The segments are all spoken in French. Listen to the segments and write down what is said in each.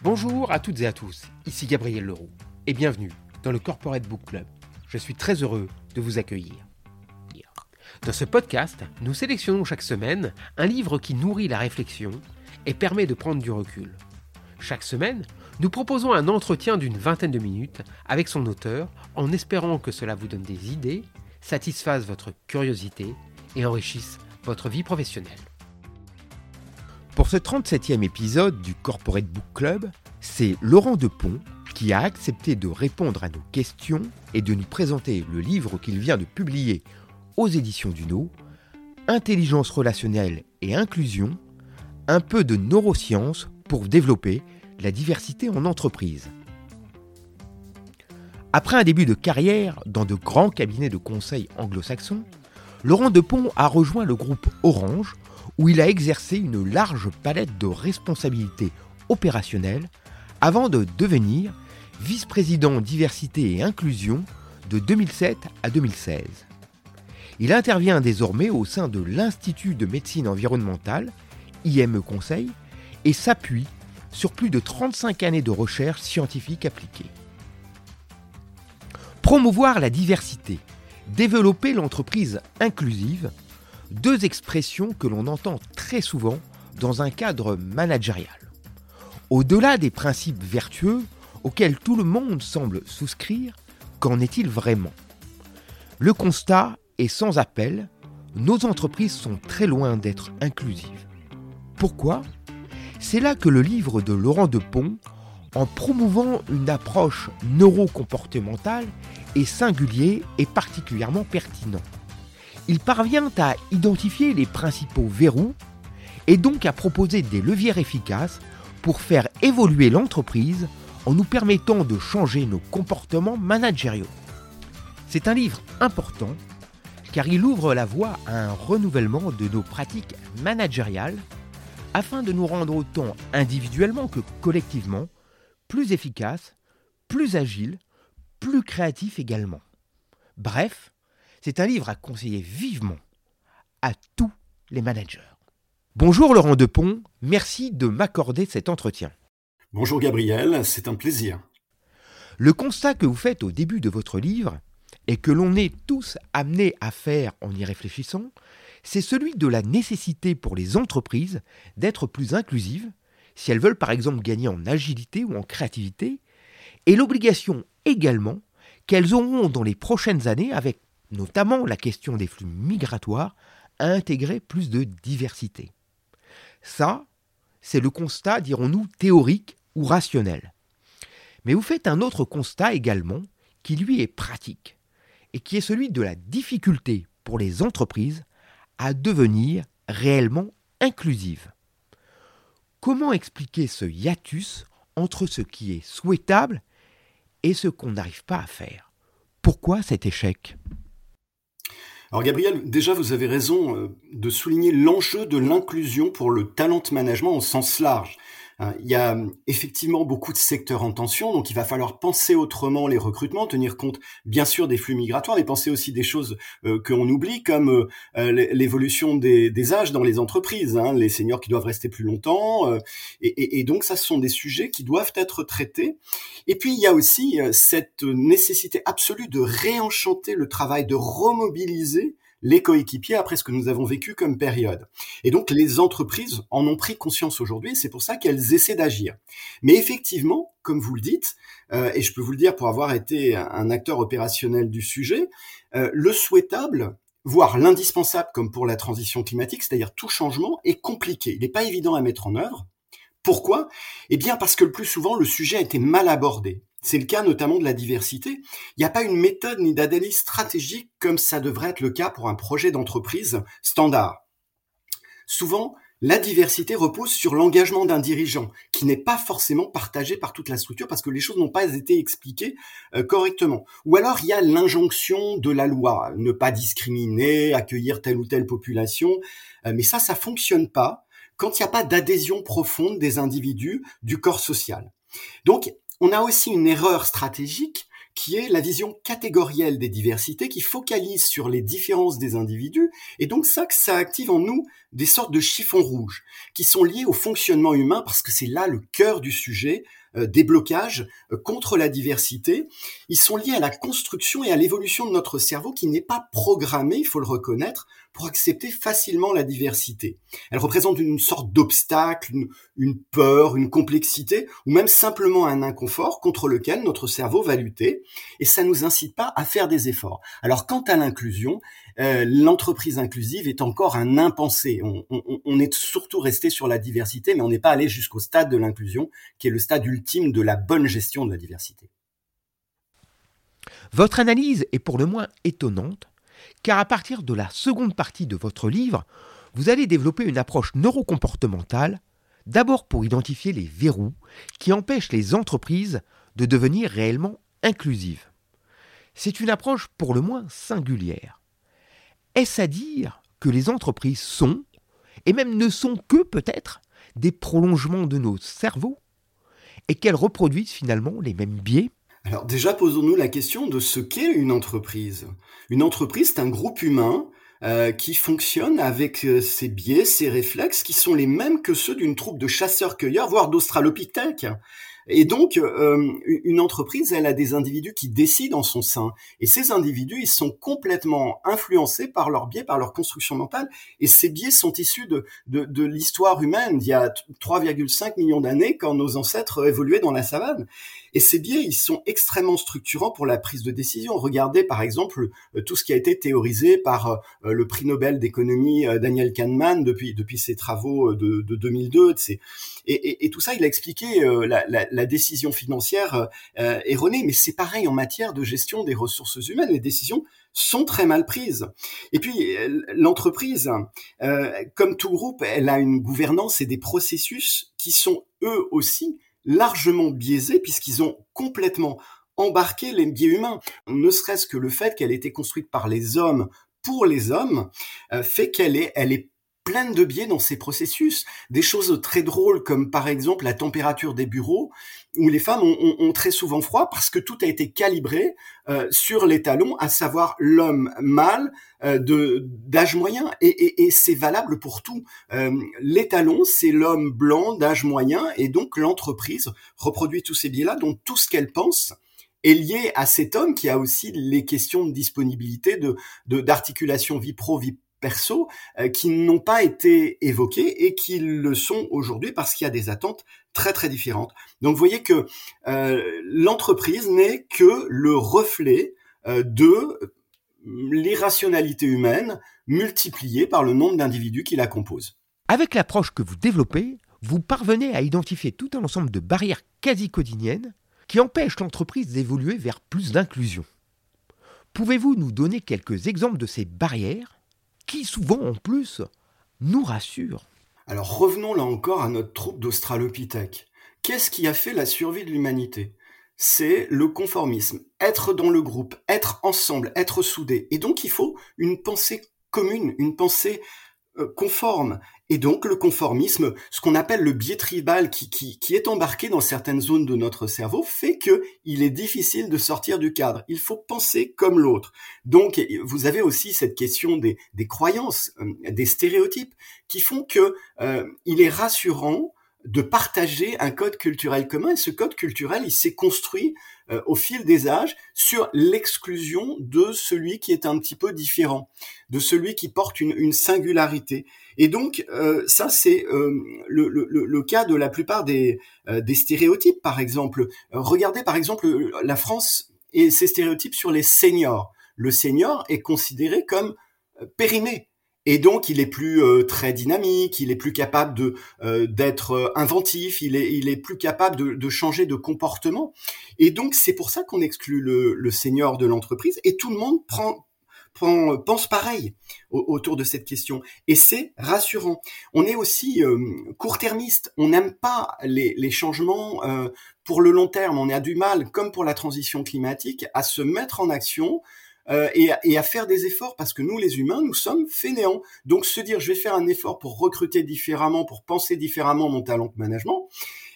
Bonjour à toutes et à tous, ici Gabriel Leroux et bienvenue dans le Corporate Book Club. Je suis très heureux de vous accueillir. Dans ce podcast, nous sélectionnons chaque semaine un livre qui nourrit la réflexion et permet de prendre du recul. Chaque semaine, nous proposons un entretien d'une vingtaine de minutes avec son auteur en espérant que cela vous donne des idées, satisfasse votre curiosité et enrichisse votre vie professionnelle. Pour ce 37e épisode du Corporate Book Club, c'est Laurent Depont qui a accepté de répondre à nos questions et de nous présenter le livre qu'il vient de publier aux éditions Duno, Intelligence relationnelle et inclusion, un peu de neurosciences pour développer la diversité en entreprise. Après un début de carrière dans de grands cabinets de conseil anglo-saxons, Laurent Depont a rejoint le groupe Orange où il a exercé une large palette de responsabilités opérationnelles avant de devenir vice-président diversité et inclusion de 2007 à 2016. Il intervient désormais au sein de l'Institut de médecine environnementale, IME Conseil, et s'appuie sur plus de 35 années de recherche scientifique appliquée. Promouvoir la diversité, développer l'entreprise inclusive, deux expressions que l'on entend très souvent dans un cadre managérial. Au-delà des principes vertueux auxquels tout le monde semble souscrire, qu'en est-il vraiment? Le constat est sans appel, nos entreprises sont très loin d'être inclusives. Pourquoi? C'est là que le livre de Laurent Depont, en promouvant une approche neurocomportementale et singulier, est particulièrement pertinent il parvient à identifier les principaux verrous et donc à proposer des leviers efficaces pour faire évoluer l'entreprise en nous permettant de changer nos comportements managériaux. C'est un livre important car il ouvre la voie à un renouvellement de nos pratiques managériales afin de nous rendre autant individuellement que collectivement plus efficaces, plus agiles, plus créatifs également. Bref, c'est un livre à conseiller vivement à tous les managers. Bonjour Laurent Depont, merci de m'accorder cet entretien. Bonjour Gabriel, c'est un plaisir. Le constat que vous faites au début de votre livre, et que l'on est tous amenés à faire en y réfléchissant, c'est celui de la nécessité pour les entreprises d'être plus inclusives, si elles veulent par exemple gagner en agilité ou en créativité, et l'obligation également qu'elles auront dans les prochaines années avec notamment la question des flux migratoires, à intégrer plus de diversité. Ça, c'est le constat, dirons-nous, théorique ou rationnel. Mais vous faites un autre constat également, qui lui est pratique, et qui est celui de la difficulté pour les entreprises à devenir réellement inclusives. Comment expliquer ce hiatus entre ce qui est souhaitable et ce qu'on n'arrive pas à faire? Pourquoi cet échec? Alors Gabriel, déjà vous avez raison euh, de souligner l'enjeu de l'inclusion pour le talent management au sens large. Hein, il y a effectivement beaucoup de secteurs en tension, donc il va falloir penser autrement les recrutements, tenir compte bien sûr des flux migratoires, mais penser aussi des choses euh, que qu'on oublie, comme euh, euh, l'évolution des, âges dans les entreprises, hein, les seniors qui doivent rester plus longtemps, et, et, donc ça, ce sont des sujets qui doivent être traités. Et puis il y a aussi cette nécessité absolue de réenchanter le travail, de remobiliser les coéquipiers après ce que nous avons vécu comme période. Et donc les entreprises en ont pris conscience aujourd'hui, c'est pour ça qu'elles essaient d'agir. Mais effectivement, comme vous le dites, euh, et je peux vous le dire pour avoir été un acteur opérationnel du sujet, euh, le souhaitable voire l'indispensable comme pour la transition climatique, c'est-à-dire tout changement, est compliqué. Il n'est pas évident à mettre en œuvre. Pourquoi? Eh bien parce que le plus souvent, le sujet a été mal abordé. C'est le cas notamment de la diversité. Il n'y a pas une méthode ni d'analyse stratégique comme ça devrait être le cas pour un projet d'entreprise standard. Souvent, la diversité repose sur l'engagement d'un dirigeant qui n'est pas forcément partagé par toute la structure parce que les choses n'ont pas été expliquées euh, correctement. Ou alors il y a l'injonction de la loi, ne pas discriminer, accueillir telle ou telle population, euh, mais ça, ça fonctionne pas quand il n'y a pas d'adhésion profonde des individus du corps social. Donc on a aussi une erreur stratégique qui est la vision catégorielle des diversités, qui focalise sur les différences des individus, et donc ça, ça active en nous des sortes de chiffons rouges, qui sont liés au fonctionnement humain, parce que c'est là le cœur du sujet, euh, des blocages euh, contre la diversité. Ils sont liés à la construction et à l'évolution de notre cerveau qui n'est pas programmé, il faut le reconnaître, pour accepter facilement la diversité. Elle représente une sorte d'obstacle, une, peur, une complexité, ou même simplement un inconfort contre lequel notre cerveau va lutter, et ça nous incite pas à faire des efforts. Alors quant à l'inclusion, euh, l'entreprise inclusive est encore un impensé. On, est surtout resté sur la diversité, mais on n'est pas allé jusqu'au stade de l'inclusion, qui est le stade ultime de la bonne gestion de la diversité. Votre analyse est pour le moins étonnante car à partir de la seconde partie de votre livre, vous allez développer une approche neurocomportementale, d'abord pour identifier les verrous qui empêchent les entreprises de devenir réellement inclusives. C'est une approche pour le moins singulière. Est-ce à dire que les entreprises sont, et même ne sont que peut-être, des prolongements de nos cerveaux, et qu'elles reproduisent finalement les mêmes biais? Alors déjà, posons-nous la question de ce qu'est une entreprise. Une entreprise, c'est un groupe humain euh, qui fonctionne avec euh, ses biais, ses réflexes, qui sont les mêmes que ceux d'une troupe de chasseurs-cueilleurs, voire d'australopithèques. Et donc, euh, une entreprise, elle a des individus qui décident en son sein. Et ces individus, ils sont complètement influencés par leurs biais, par leur construction mentale. Et ces biais sont issus de, de, de l'histoire humaine, il y a 3,5 millions d'années, quand nos ancêtres évoluaient dans la savane. Et ces biais, ils sont extrêmement structurants pour la prise de décision. Regardez par exemple euh, tout ce qui a été théorisé par euh, le prix Nobel d'économie Daniel Kahneman depuis depuis ses travaux de, de 2002. Et, et, tout ça, il a expliqué la, la la décision financière euh, erronée, mais c'est pareil en matière de gestion des ressources humaines. Les décisions sont très mal prises. Et puis l'entreprise, euh, comme tout groupe, elle a une gouvernance et des processus qui sont eux aussi largement biaisés puisqu'ils ont complètement embarqué les biais humains. Ne serait-ce que le fait qu'elle ait été construite par les hommes pour les hommes euh, fait qu'elle est, elle est pleine de biais dans ces processus. Des choses très drôles comme par exemple la température des bureaux où les femmes ont, très souvent froid parce que tout a été calibré euh, sur les talons, à savoir l'homme mâle euh, de d'âge moyen et, c'est valable pour tout. Euh, les talons, c'est l'homme blanc d'âge moyen et donc l'entreprise reproduit tous ces biais-là, donc tout ce qu'elle pense est lié à cet homme qui a aussi les questions de disponibilité, de d'articulation vie pro vie perso euh, qui n'ont pas été évoqués et qui le sont aujourd'hui parce qu'il y a des attentes très très différentes. Donc vous voyez que euh, l'entreprise n'est que le reflet euh, de l'irrationalité humaine multipliée par le nombre d'individus qui la composent. Avec l'approche que vous développez, vous parvenez à identifier tout un ensemble de barrières quasi quotidiennes qui empêchent l'entreprise d'évoluer vers plus d'inclusion. Pouvez-vous nous donner quelques exemples de ces barrières qui souvent en plus nous rassure. Alors revenons là encore à notre troupe d'Australopithèques. Qu'est-ce qui a fait la survie de l'humanité? C'est le conformisme, être dans le groupe, être ensemble, être soudé. Et donc il faut une pensée commune, une pensée conforme. Et donc le conformisme, ce qu'on appelle le biais tribal qui, qui, est embarqué dans certaines zones de notre cerveau, fait que il est difficile de sortir du cadre. Il faut penser comme l'autre. Donc vous avez aussi cette question des, des croyances, euh, des stéréotypes, qui font que euh, il est rassurant de partager un code culturel commun. Et ce code culturel, il s'est construit euh, au fil des âges sur l'exclusion de celui qui est un petit peu différent, de celui qui porte une, singularité. Et donc, euh, ça, c'est euh, le, le, le, cas de la plupart des, des stéréotypes, par exemple. regardez, par exemple, la France et ses stéréotypes sur les seniors. Le senior est considéré comme périmé. Et donc, il est plus euh, très dynamique, il est plus capable de euh, d'être euh, inventif, il est il est plus capable de, changer de comportement. Et donc, c'est pour ça qu'on exclut le, le senior de l'entreprise. Et tout le monde prend, prend pense pareil autour de cette question. Et c'est rassurant. On est aussi court-termiste. On n'aime pas les, les changements pour le long terme. On a du mal, comme pour la transition climatique, à se mettre en action euh, et, et, à faire des efforts parce que nous, les humains, nous sommes fainéants. Donc se dire, je vais faire un effort pour recruter différemment, pour penser différemment mon talent de management,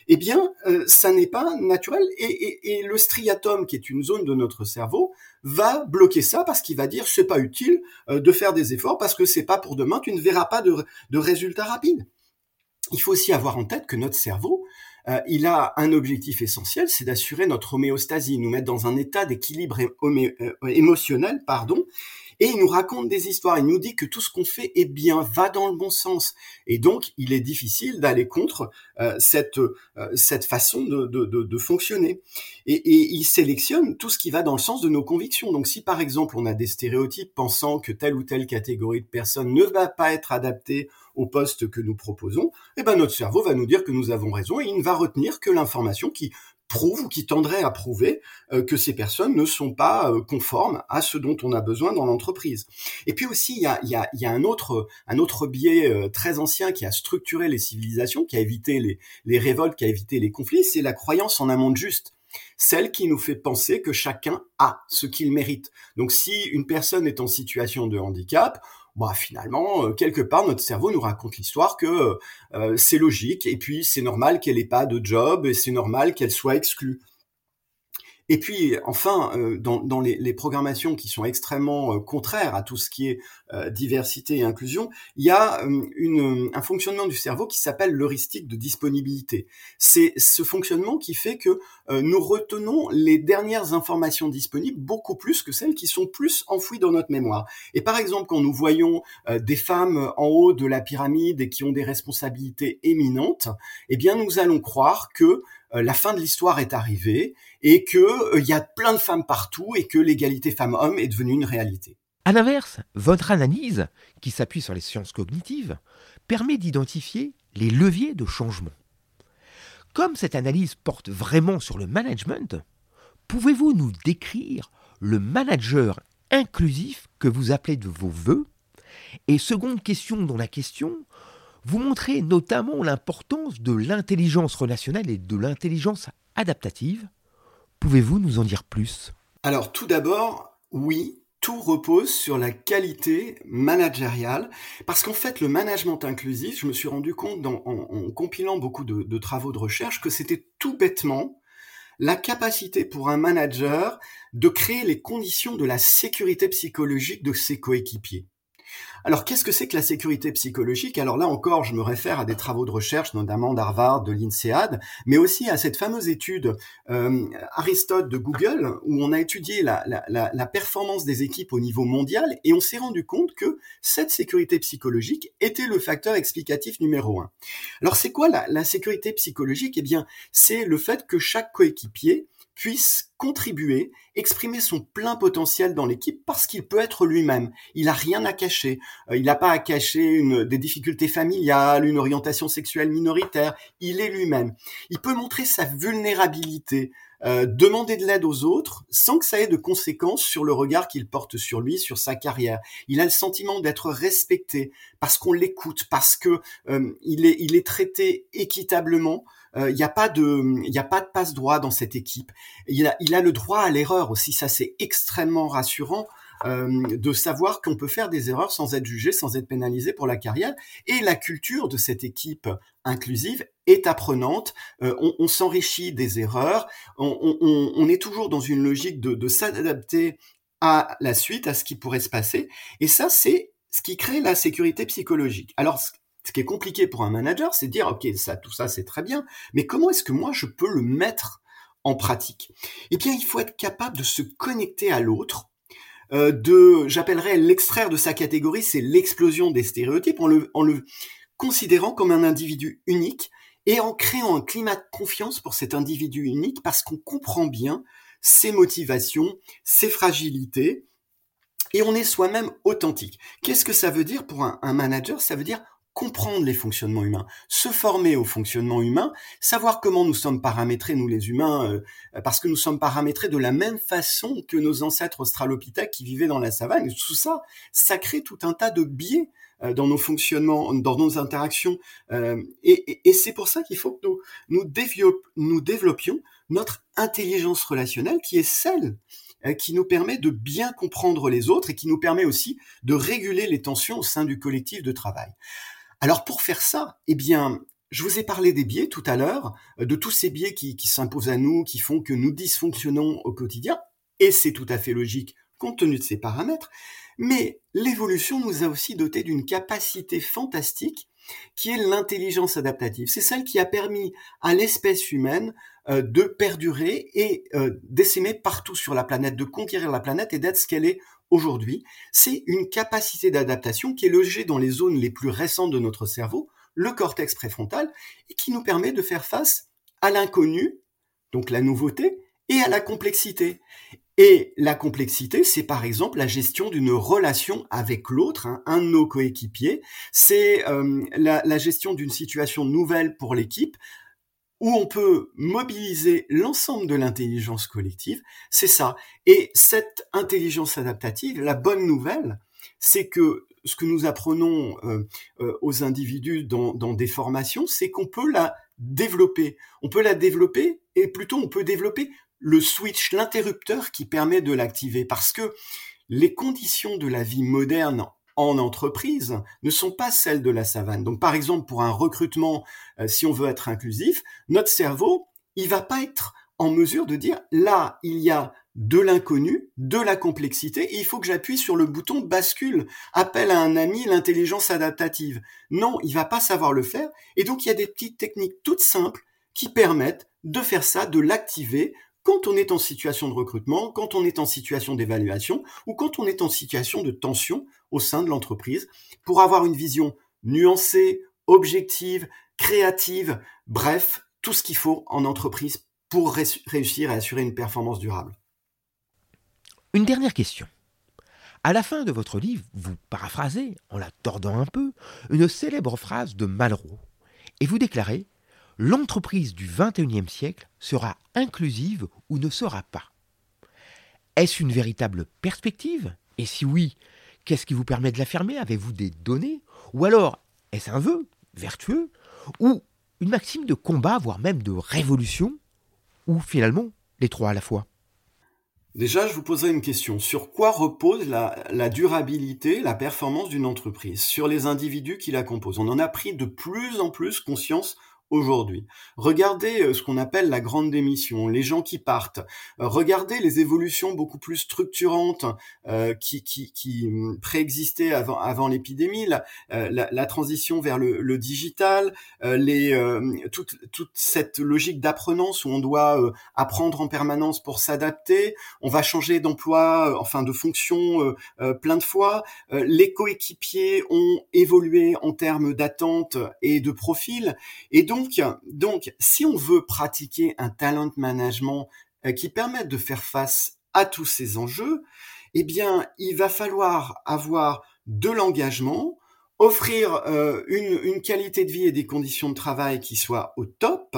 eh bien, euh, ça n'est pas naturel. Et, le striatum, qui est une zone de notre cerveau, va bloquer ça parce qu'il va dire c'est pas utile euh, de faire des efforts parce que c'est pas pour demain, tu ne verras pas de, de résultats rapides. Il faut aussi avoir en tête que notre cerveau, euh, il a un objectif essentiel, c'est d'assurer notre homéostasie, nous mettre dans un état d'équilibre émotionnel, pardon, et il nous raconte des histoires, il nous dit que tout ce qu'on fait est bien, va dans le bon sens. Et donc, il est difficile d'aller contre euh, cette, euh, cette façon de, de, fonctionner. Et, et, il sélectionne tout ce qui va dans le sens de nos convictions. Donc, si par exemple, on a des stéréotypes pensant que telle ou telle catégorie de personnes ne va pas être adaptée au poste que nous proposons, eh ben notre cerveau va nous dire que nous avons raison et il ne va retenir que l'information qui prouve ou qui tendrait à prouver euh, que ces personnes ne sont pas euh, conformes à ce dont on a besoin dans l'entreprise. Et puis aussi, il y a, un autre biais euh, très ancien qui a structuré les civilisations, qui a évité les, les révoltes, qui a évité les conflits, c'est la croyance en un monde juste celle qui nous fait penser que chacun a ce qu'il mérite. Donc si une personne est en situation de handicap, bah finalement euh, quelque part notre cerveau nous raconte l'histoire que euh, euh, c'est logique et puis c'est normal qu'elle ait pas de job et c'est normal qu'elle soit exclue. Et puis, enfin, euh, dans, les, programmations qui sont extrêmement euh, contraires à tout ce qui est euh, diversité et inclusion, il y a un fonctionnement du cerveau qui s'appelle l'heuristique de disponibilité. C'est ce fonctionnement qui fait que nous retenons les dernières informations disponibles beaucoup plus que celles qui sont plus enfouies dans notre mémoire. Et par exemple, quand nous voyons des femmes en haut de la pyramide et qui ont des responsabilités éminentes, eh bien, nous allons croire que la fin de l'histoire est arrivée et que euh, il y a plein de femmes partout et que l'égalité femmes-hommes est devenue une réalité. À l'inverse, votre analyse, qui s'appuie sur les sciences cognitives, permet d'identifier les leviers de changement. Comme cette analyse porte vraiment sur le management, pouvez-vous nous décrire le manager inclusif que vous appelez de vos voeux? Et seconde question dans la question, vous montrez notamment l'importance de l'intelligence relationnelle et de l'intelligence adaptative. Pouvez-vous nous en dire plus? Alors tout d'abord, oui, tout repose sur la qualité managériale, parce qu'en fait, le management inclusif, je me suis rendu compte en, compilant beaucoup de travaux de recherche que c'était tout bêtement la capacité pour un manager de créer les conditions de la sécurité psychologique de ses coéquipiers. Alors, qu'est-ce que c'est que la sécurité psychologique? Alors là encore, je me réfère à des travaux de recherche, notamment d'Harvard, de l'INSEAD, mais aussi à cette fameuse étude euh, Aristote de Google, où on a étudié la, performance des équipes au niveau mondial, et on s'est rendu compte que cette sécurité psychologique était le facteur explicatif numéro un. Alors, c'est quoi la, la sécurité psychologique? Eh bien, c'est le fait que chaque coéquipier puisse contribuer, exprimer son plein potentiel dans l'équipe parce qu'il peut être lui-même. Il n'a rien à cacher. Euh, il n'a pas à cacher une, des difficultés familiales, une orientation sexuelle minoritaire. Il est lui-même. Il peut montrer sa vulnérabilité, euh, demander de l'aide aux autres sans que ça ait de conséquences sur le regard qu'il porte sur lui, sur sa carrière. Il a le sentiment d'être respecté parce qu'on l'écoute, parce que euh, il, est, il est traité équitablement. Il n'y a pas de, il a pas de passe droit dans cette équipe. Il a, il a le droit à l'erreur aussi. Ça, c'est extrêmement rassurant. Euh, de savoir qu'on peut faire des erreurs sans être jugé, sans être pénalisé pour la carrière. Et la culture de cette équipe inclusive est apprenante. Euh, on, on s'enrichit des erreurs. On, on, on, est toujours dans une logique de, de s'adapter à la suite, à ce qui pourrait se passer. Et ça, c'est ce qui crée la sécurité psychologique. Alors, ce qui est compliqué pour un manager, c'est de dire, OK, ça, tout ça, c'est très bien, mais comment est-ce que moi, je peux le mettre en pratique? Eh bien, il faut être capable de se connecter à l'autre, euh, de, j'appellerais l'extraire de sa catégorie, c'est l'explosion des stéréotypes, en le, en le considérant comme un individu unique et en créant un climat de confiance pour cet individu unique parce qu'on comprend bien ses motivations, ses fragilités, et on est soi-même authentique. Qu'est-ce que ça veut dire pour un, un manager? Ça veut dire comprendre les fonctionnements humains, se former au fonctionnement humain, savoir comment nous sommes paramétrés, nous les humains, euh, parce que nous sommes paramétrés de la même façon que nos ancêtres australopithèques qui vivaient dans la savane. tout ça, ça crée tout un tas de biais euh, dans nos fonctionnements, dans nos interactions. Euh, et, et c'est pour ça qu'il faut que nous, nous, nous développions notre intelligence relationnelle qui est celle qui nous permet de bien comprendre les autres et qui nous permet aussi de réguler les tensions au sein du collectif de travail. Alors pour faire ça, eh bien, je vous ai parlé des biais tout à l'heure, de tous ces biais qui, qui s'imposent à nous, qui font que nous dysfonctionnons au quotidien, et c'est tout à fait logique compte tenu de ces paramètres, mais l'évolution nous a aussi doté d'une capacité fantastique qui est l'intelligence adaptative. C'est celle qui a permis à l'espèce humaine euh, de perdurer et euh, d'essaimer partout sur la planète, de conquérir la planète et d'être ce qu'elle est aujourd'hui. C'est une capacité d'adaptation qui est logée dans les zones les plus récentes de notre cerveau, le cortex préfrontal, et qui nous permet de faire face à l'inconnu, donc la nouveauté, et à la complexité. Et la complexité, c'est par exemple la gestion d'une relation avec l'autre, hein, un de nos coéquipiers. C'est euh, la, la, gestion d'une situation nouvelle pour l'équipe où on peut mobiliser l'ensemble de l'intelligence collective. C'est ça. Et cette intelligence adaptative, la bonne nouvelle, c'est que ce que nous apprenons euh, euh, aux individus dans, dans des formations, c'est qu'on peut la développer. On peut la développer et plutôt on peut développer le switch, l'interrupteur qui permet de l'activer. Parce que les conditions de la vie moderne en entreprise ne sont pas celles de la savane. Donc par exemple, pour un recrutement, euh, si on veut être inclusif, notre cerveau, il va pas être en mesure de dire là, il y a de l'inconnu, de la complexité, et il faut que j'appuie sur le bouton bascule, appelle à un ami l'intelligence adaptative. Non, il va pas savoir le faire, et donc il y a des petites techniques toutes simples qui permettent de faire ça, de l'activer quand on est en situation de recrutement, quand on est en situation d'évaluation ou quand on est en situation de tension au sein de l'entreprise pour avoir une vision nuancée, objective, créative, bref, tout ce qu'il faut en entreprise pour réussir à assurer une performance durable. Une dernière question. À la fin de votre livre, vous paraphrasez, en la tordant un peu, une célèbre phrase de Malraux, et vous déclarez l'entreprise du XXIe siècle sera inclusive ou ne sera pas. Est-ce une véritable perspective? Et si oui, qu'est-ce qui vous permet de l'affirmer? Avez-vous des données? Ou alors, est-ce un vœu vertueux? Ou une maxime de combat, voire même de révolution? Ou finalement, les trois à la fois? Déjà, je vous poserai une question. Sur quoi repose la, la durabilité, la performance d'une entreprise? Sur les individus qui la composent? On en a pris de plus en plus conscience aujourd'hui. Regardez euh, ce qu'on appelle la grande démission, les gens qui partent. Euh, regardez les évolutions beaucoup plus structurantes euh, qui, qui, qui hum, préexistaient avant, avant l'épidémie, la, la, transition vers le, le digital, les, toute, toute cette logique d'apprenance où on doit apprendre en permanence pour s'adapter. On va changer d'emploi, enfin de fonction plein de fois. les coéquipiers ont évolué en termes d'attente et de profil. Et donc, donc, si on veut pratiquer un talent management euh, qui permette de faire face à tous ces enjeux, eh bien, il va falloir avoir de l'engagement, offrir euh, une, qualité de vie et des conditions de travail qui soient au top.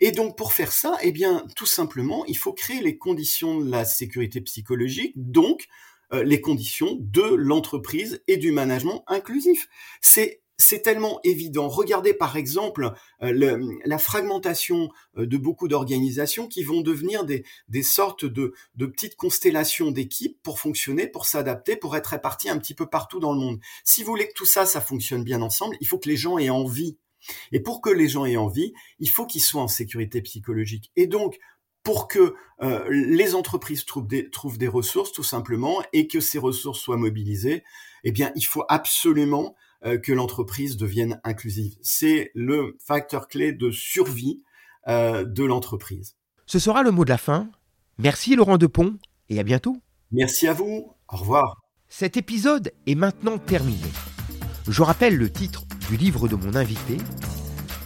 Et donc pour faire ça, eh bien tout simplement, il faut créer les conditions de la sécurité psychologique, donc euh, les conditions de l'entreprise et du management inclusif. C'est c'est tellement évident. Regardez par exemple euh, la fragmentation euh, de beaucoup d'organisations qui vont devenir des, sortes de, petites constellations d'équipes pour fonctionner, pour s'adapter, pour être réparties un petit peu partout dans le monde. Si vous voulez que tout ça, ça fonctionne bien ensemble, il faut que les gens aient envie. Et pour que les gens aient envie, il faut qu'ils soient en sécurité psychologique. Et donc, pour que euh, les entreprises trouvent des, trouvent des ressources tout simplement et que ces ressources soient mobilisées, eh bien, il faut absolument que l'entreprise devienne inclusive. C'est le facteur clé de survie euh, de l'entreprise. Ce sera le mot de la fin. Merci Laurent Depont et à bientôt. Merci à vous. Au revoir. Cet épisode est maintenant terminé. Je rappelle le titre du livre de mon invité,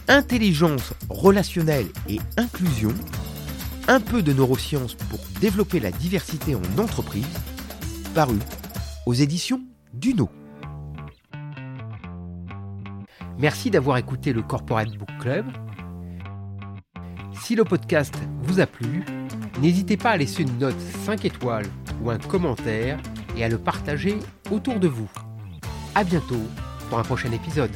Intelligence relationnelle et inclusion, un peu de neurosciences pour développer la diversité en entreprise, paru aux éditions Duno. Merci d'avoir écouté le Corporate Book Club. Si le podcast vous a plu, n'hésitez pas à laisser une note 5 étoiles ou un commentaire et à le partager autour de vous. A bientôt pour un prochain épisode.